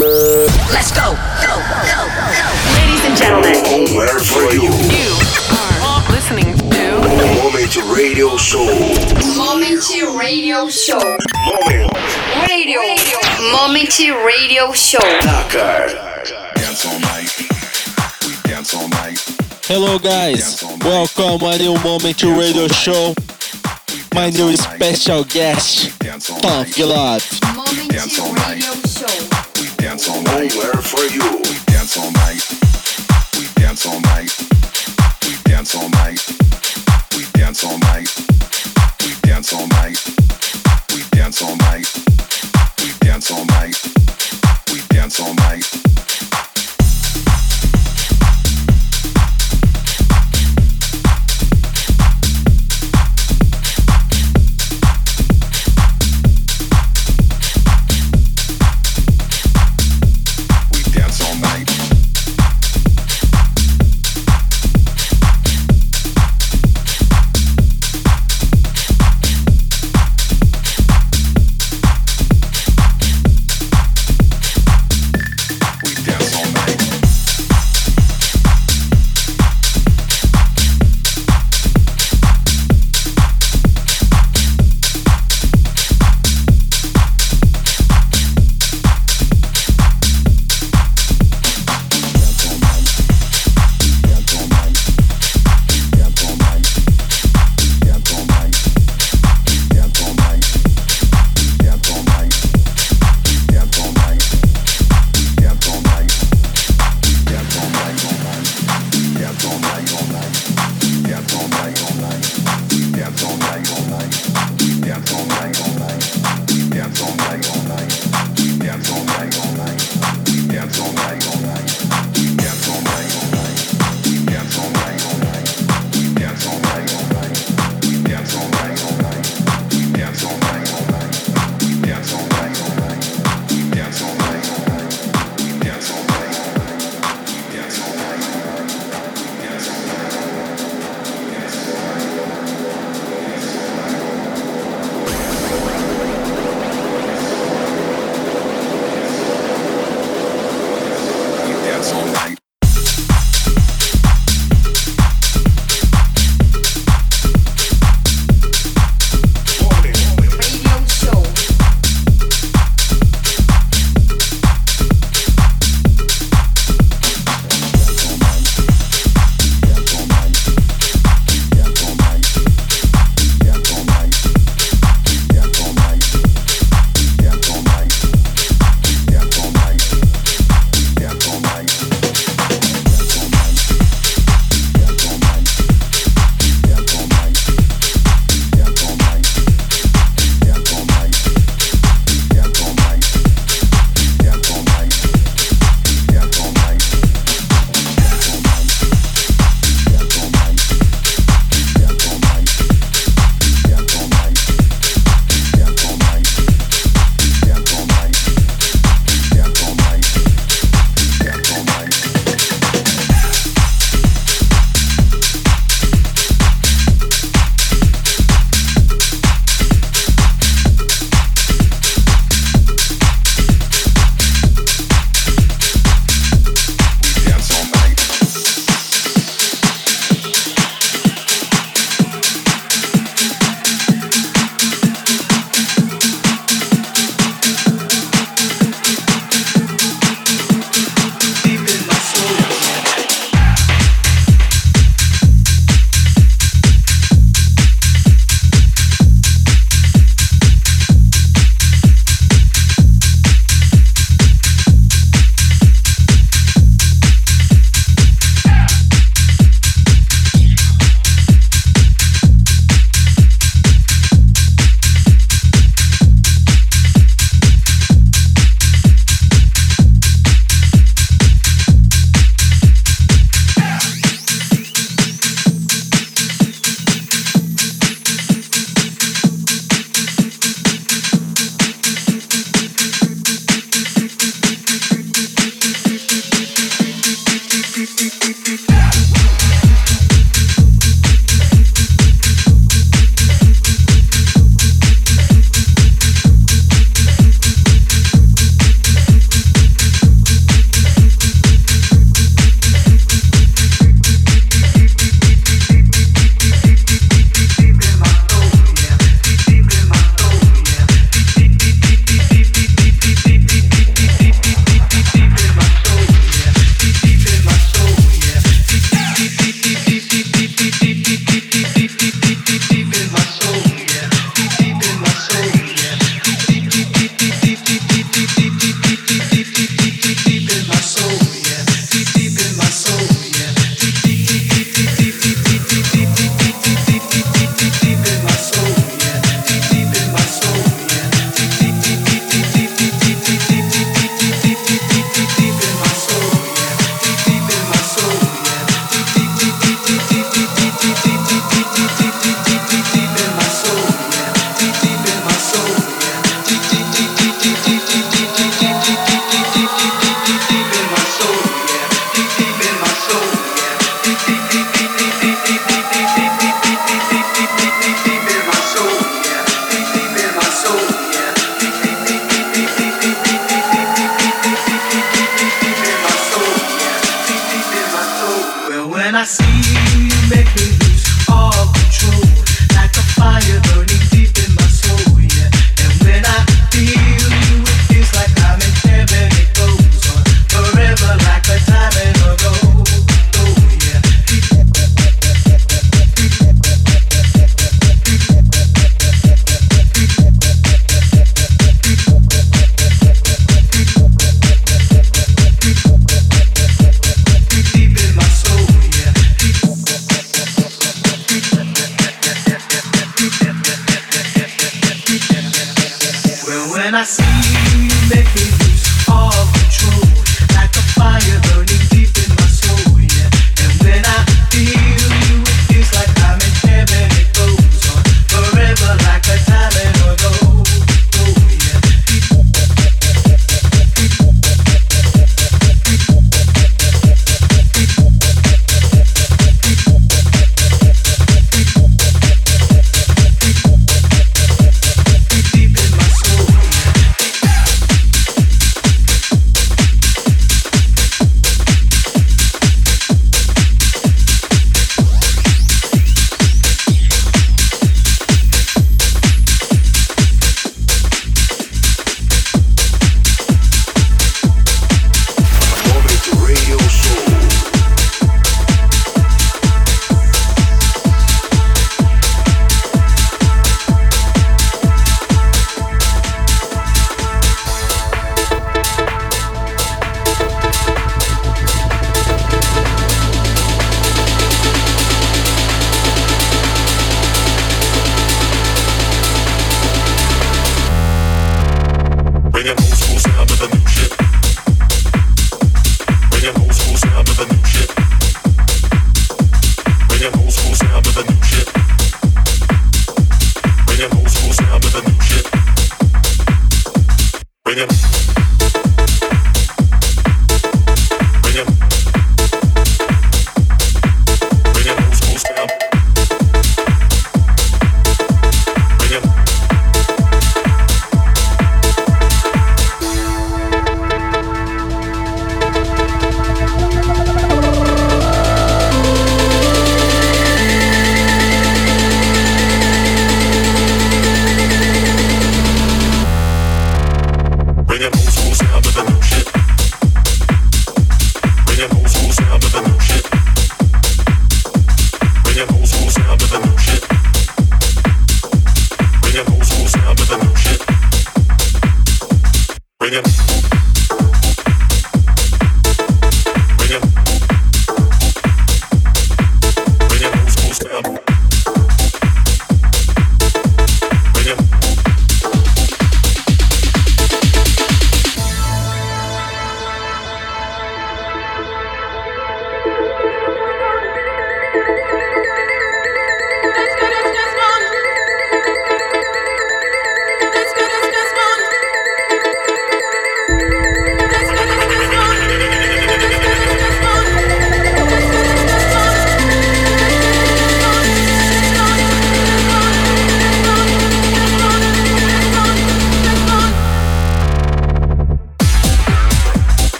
Let's go. Go. Go. Go. Ladies and gentlemen. Homeware for you. You are listening to Moment Radio Show. Moment Radio Show. Moment. Radio. Moment Radio Show. Dakar. Dance all night. We dance all night. Hello guys, welcome a new Moment Radio Show. My new special guest, Dance all Tom night. Gilad. Moment Radio Show. We dance all night. We dance all night. We dance all night. We dance all night. We dance all night. We dance all night. We dance all night. We dance all night.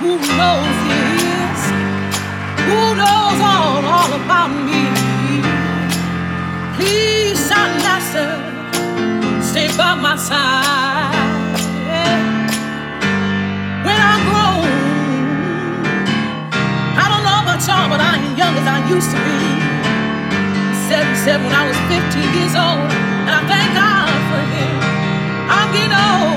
who knows his, who knows all, all about me. Please, son, stay by my side. When I grow, I don't know about y'all, but I ain't young as I used to be. 77 when I was 15 years old, and I thank God for him. I'm getting old.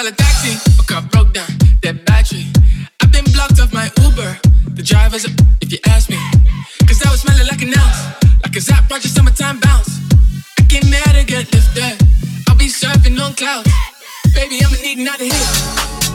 call a taxi. My car broke down, dead battery. I've been blocked off my Uber. The driver's a if you ask me. Cause I was smelling like an ounce, like a Zapp Roger summertime bounce. I get mad to get lifted. I'll be surfing on clouds. Baby, I'ma need another hit.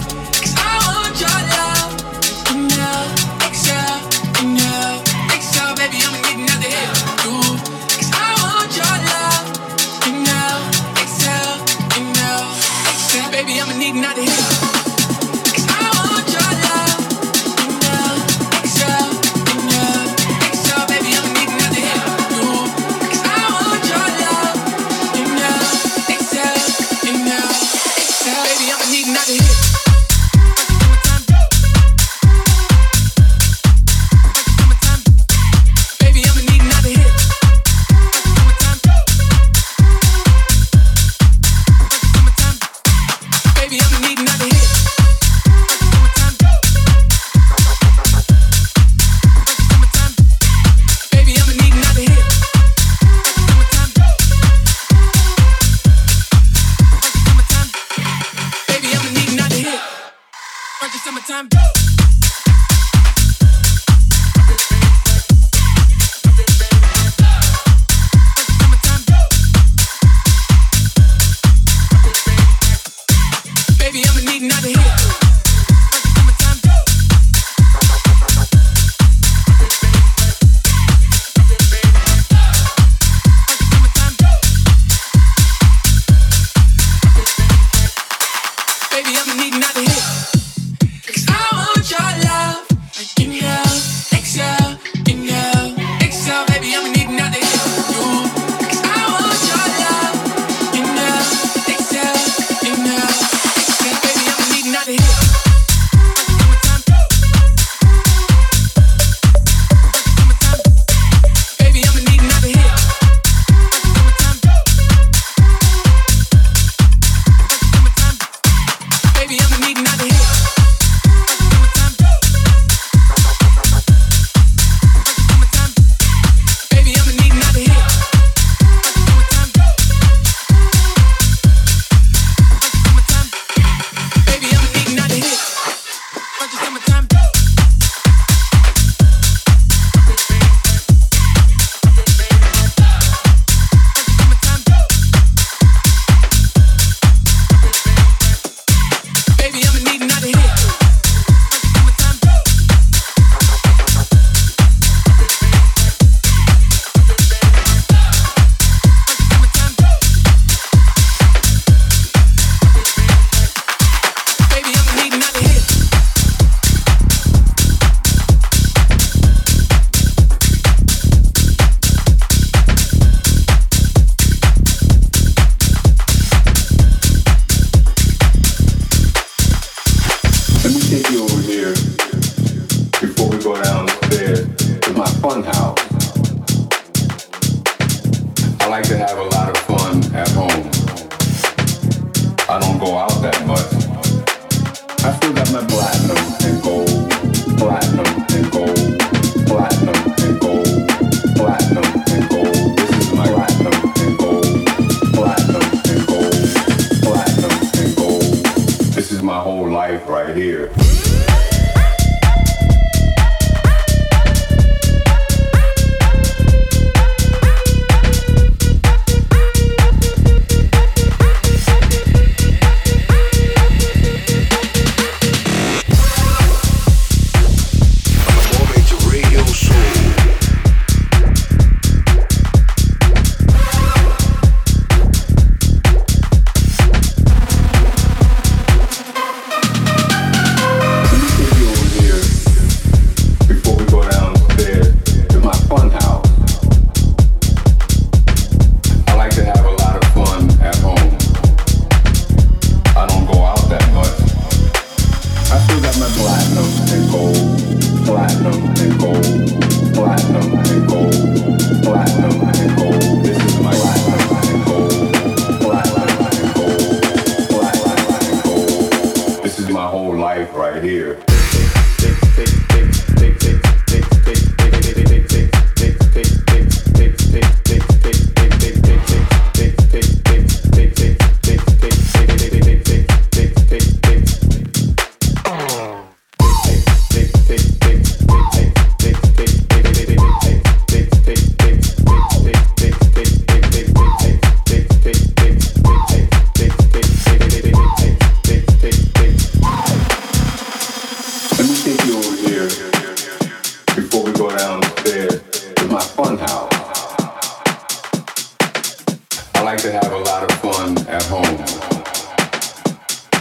like to have a lot of fun at home.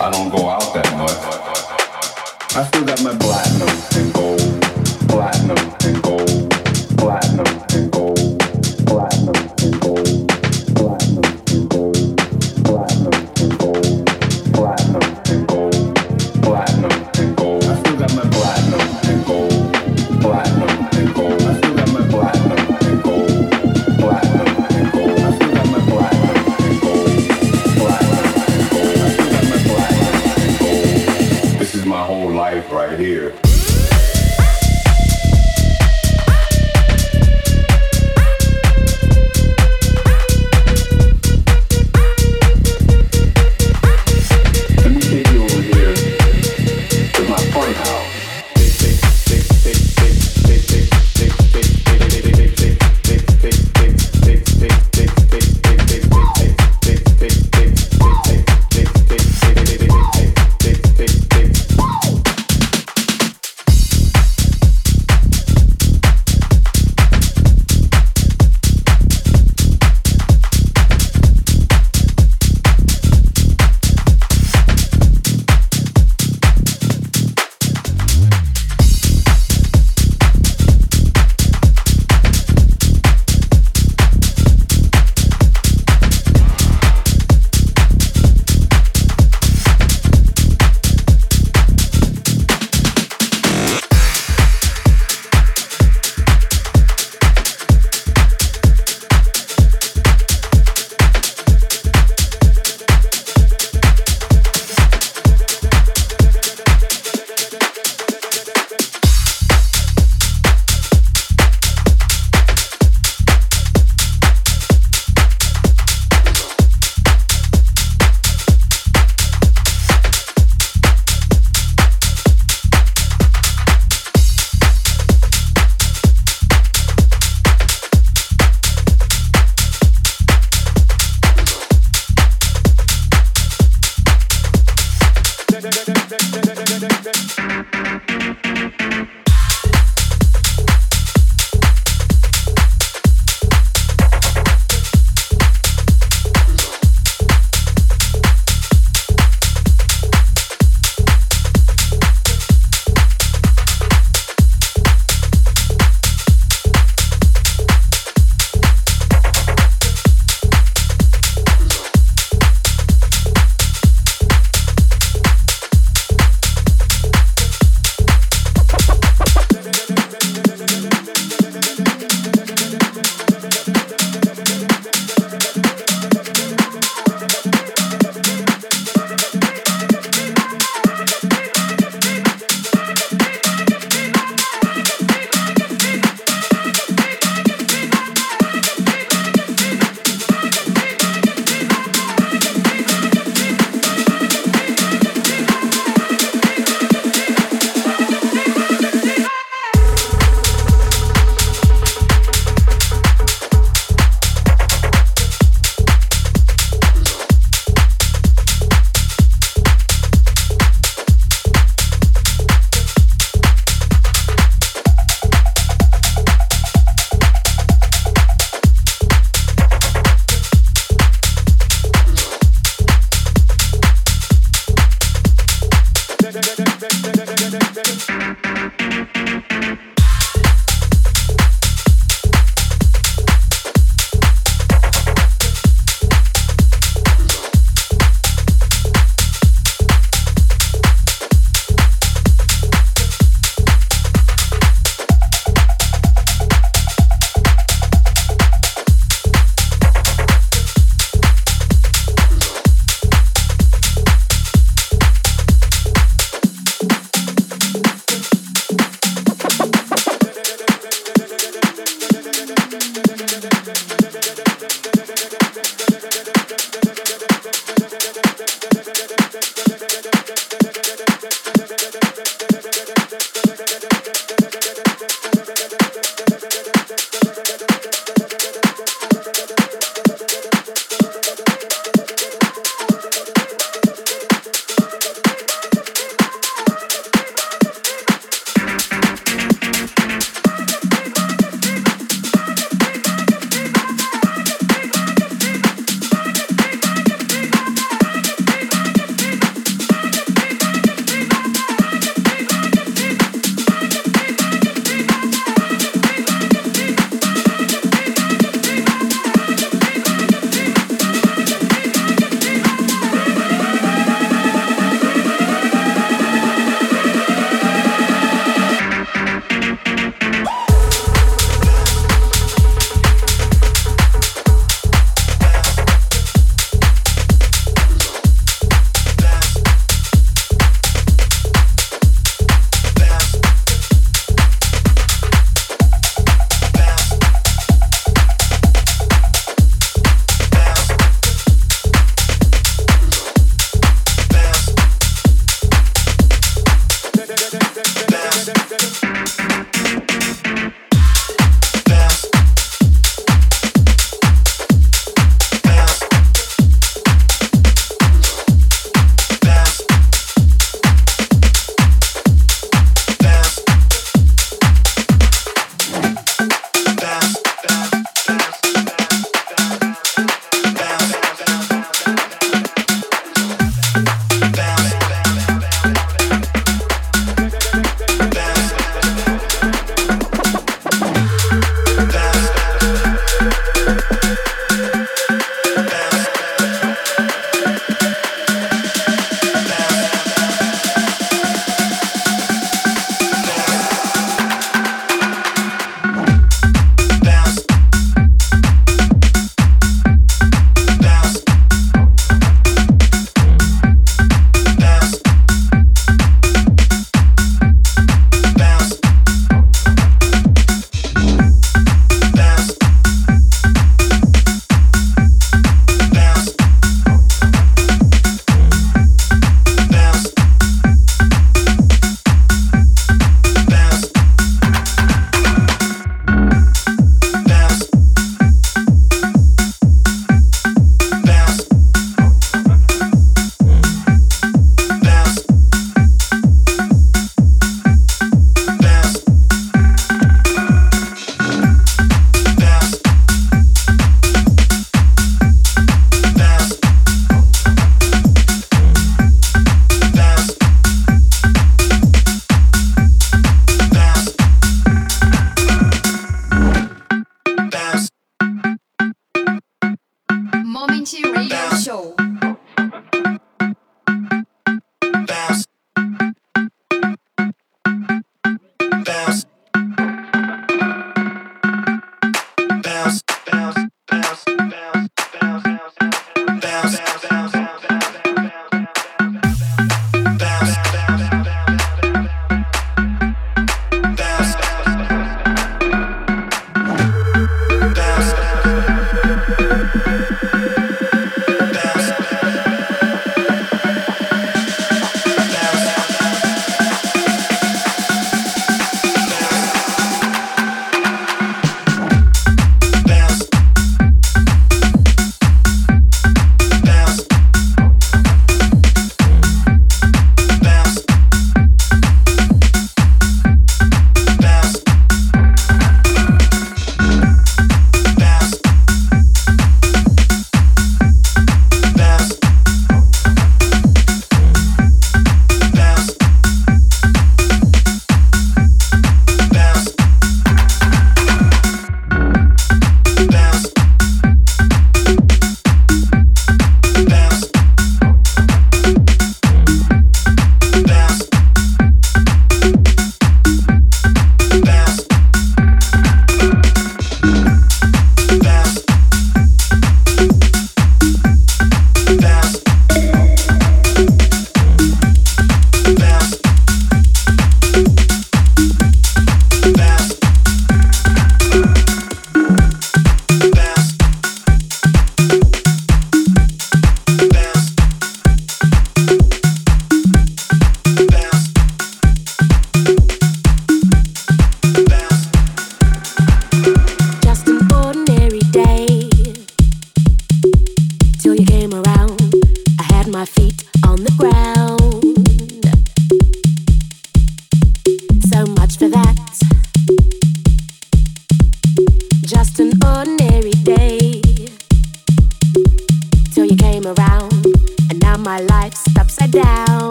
I don't go out that much. I still got my platinum and gold, platinum and gold.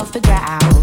Off the ground